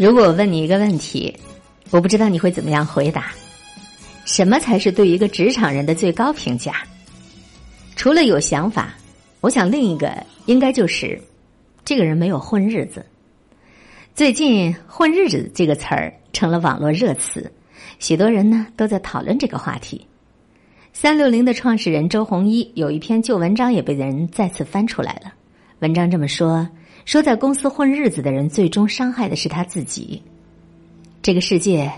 如果我问你一个问题，我不知道你会怎么样回答。什么才是对一个职场人的最高评价？除了有想法，我想另一个应该就是这个人没有混日子。最近“混日子”这个词儿成了网络热词，许多人呢都在讨论这个话题。三六零的创始人周鸿祎有一篇旧文章也被人再次翻出来了。文章这么说。说在公司混日子的人，最终伤害的是他自己。这个世界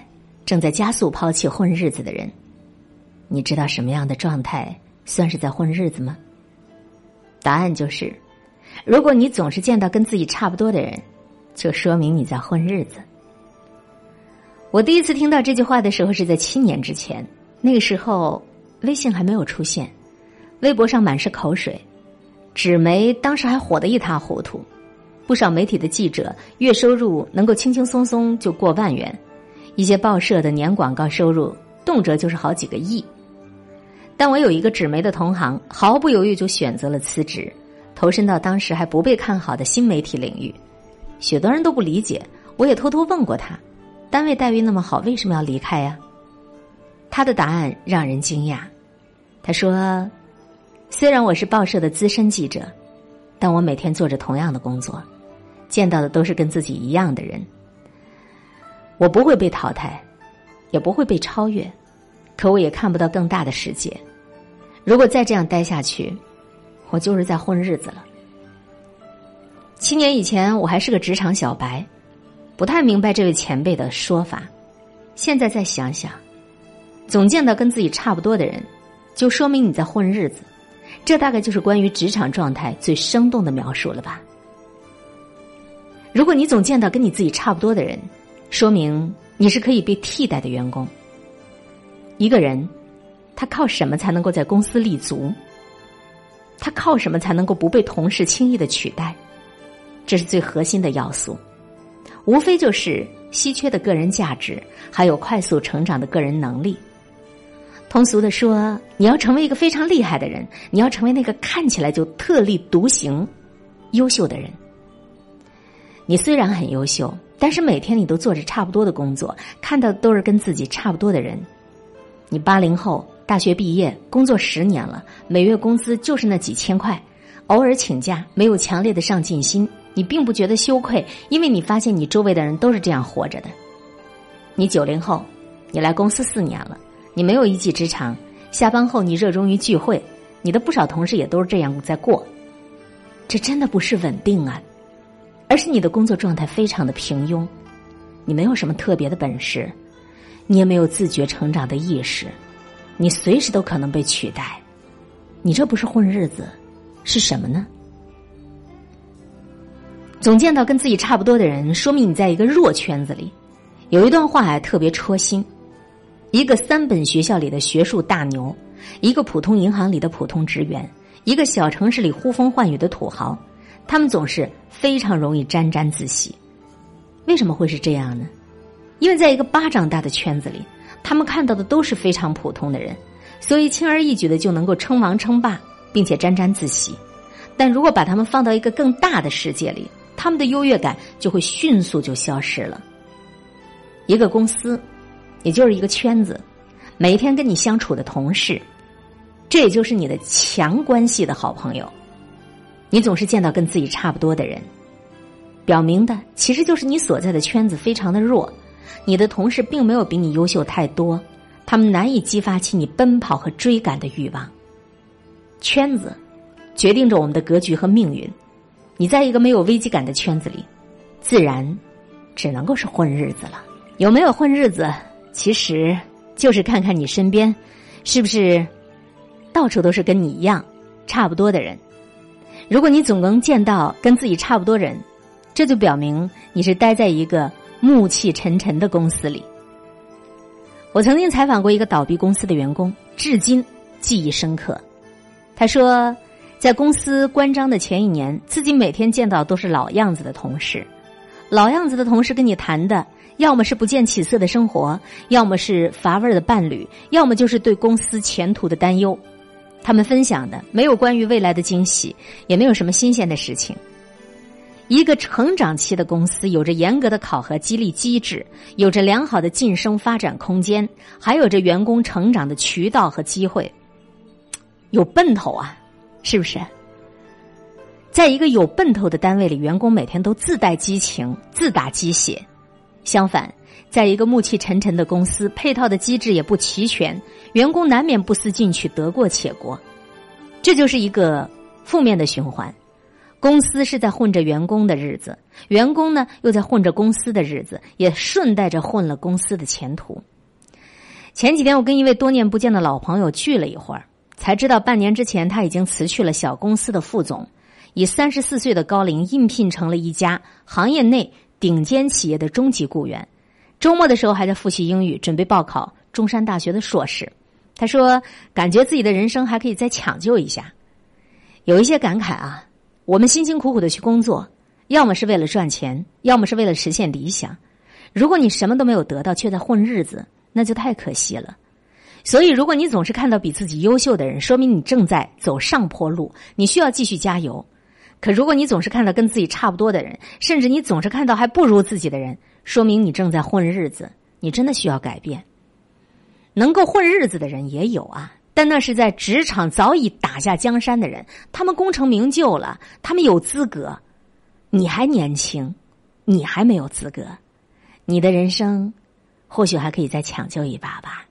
正在加速抛弃混日子的人。你知道什么样的状态算是在混日子吗？答案就是：如果你总是见到跟自己差不多的人，就说明你在混日子。我第一次听到这句话的时候是在七年之前，那个时候微信还没有出现，微博上满是口水，纸媒当时还火得一塌糊涂。不少媒体的记者月收入能够轻轻松松就过万元，一些报社的年广告收入动辄就是好几个亿。但我有一个纸媒的同行，毫不犹豫就选择了辞职，投身到当时还不被看好的新媒体领域。许多人都不理解，我也偷偷问过他：单位待遇那么好，为什么要离开呀？他的答案让人惊讶。他说：“虽然我是报社的资深记者，但我每天做着同样的工作。”见到的都是跟自己一样的人，我不会被淘汰，也不会被超越，可我也看不到更大的世界。如果再这样待下去，我就是在混日子了。七年以前，我还是个职场小白，不太明白这位前辈的说法。现在再想想，总见到跟自己差不多的人，就说明你在混日子。这大概就是关于职场状态最生动的描述了吧。如果你总见到跟你自己差不多的人，说明你是可以被替代的员工。一个人，他靠什么才能够在公司立足？他靠什么才能够不被同事轻易的取代？这是最核心的要素，无非就是稀缺的个人价值，还有快速成长的个人能力。通俗的说，你要成为一个非常厉害的人，你要成为那个看起来就特立独行、优秀的人。你虽然很优秀，但是每天你都做着差不多的工作，看到都是跟自己差不多的人。你八零后，大学毕业，工作十年了，每月工资就是那几千块，偶尔请假，没有强烈的上进心，你并不觉得羞愧，因为你发现你周围的人都是这样活着的。你九零后，你来公司四年了，你没有一技之长，下班后你热衷于聚会，你的不少同事也都是这样在过，这真的不是稳定啊。而是你的工作状态非常的平庸，你没有什么特别的本事，你也没有自觉成长的意识，你随时都可能被取代，你这不是混日子，是什么呢？总见到跟自己差不多的人，说明你在一个弱圈子里。有一段话还特别戳心：一个三本学校里的学术大牛，一个普通银行里的普通职员，一个小城市里呼风唤雨的土豪。他们总是非常容易沾沾自喜，为什么会是这样呢？因为在一个巴掌大的圈子里，他们看到的都是非常普通的人，所以轻而易举的就能够称王称霸，并且沾沾自喜。但如果把他们放到一个更大的世界里，他们的优越感就会迅速就消失了。一个公司，也就是一个圈子，每天跟你相处的同事，这也就是你的强关系的好朋友。你总是见到跟自己差不多的人，表明的其实就是你所在的圈子非常的弱，你的同事并没有比你优秀太多，他们难以激发起你奔跑和追赶的欲望。圈子决定着我们的格局和命运，你在一个没有危机感的圈子里，自然只能够是混日子了。有没有混日子，其实就是看看你身边是不是到处都是跟你一样差不多的人。如果你总能见到跟自己差不多人，这就表明你是待在一个暮气沉沉的公司里。我曾经采访过一个倒闭公司的员工，至今记忆深刻。他说，在公司关张的前一年，自己每天见到都是老样子的同事，老样子的同事跟你谈的，要么是不见起色的生活，要么是乏味的伴侣，要么就是对公司前途的担忧。他们分享的没有关于未来的惊喜，也没有什么新鲜的事情。一个成长期的公司有着严格的考核激励机制，有着良好的晋升发展空间，还有着员工成长的渠道和机会，有奔头啊，是不是？在一个有奔头的单位里，员工每天都自带激情、自打鸡血；相反，在一个暮气沉沉的公司，配套的机制也不齐全，员工难免不思进取、得过且过，这就是一个负面的循环。公司是在混着员工的日子，员工呢又在混着公司的日子，也顺带着混了公司的前途。前几天我跟一位多年不见的老朋友聚了一会儿，才知道半年之前他已经辞去了小公司的副总。以三十四岁的高龄应聘成了一家行业内顶尖企业的中级雇员，周末的时候还在复习英语，准备报考中山大学的硕士。他说：“感觉自己的人生还可以再抢救一下。”有一些感慨啊，我们辛辛苦苦的去工作，要么是为了赚钱，要么是为了实现理想。如果你什么都没有得到，却在混日子，那就太可惜了。所以，如果你总是看到比自己优秀的人，说明你正在走上坡路，你需要继续加油。可如果你总是看到跟自己差不多的人，甚至你总是看到还不如自己的人，说明你正在混日子，你真的需要改变。能够混日子的人也有啊，但那是在职场早已打下江山的人，他们功成名就了，他们有资格。你还年轻，你还没有资格，你的人生或许还可以再抢救一把吧。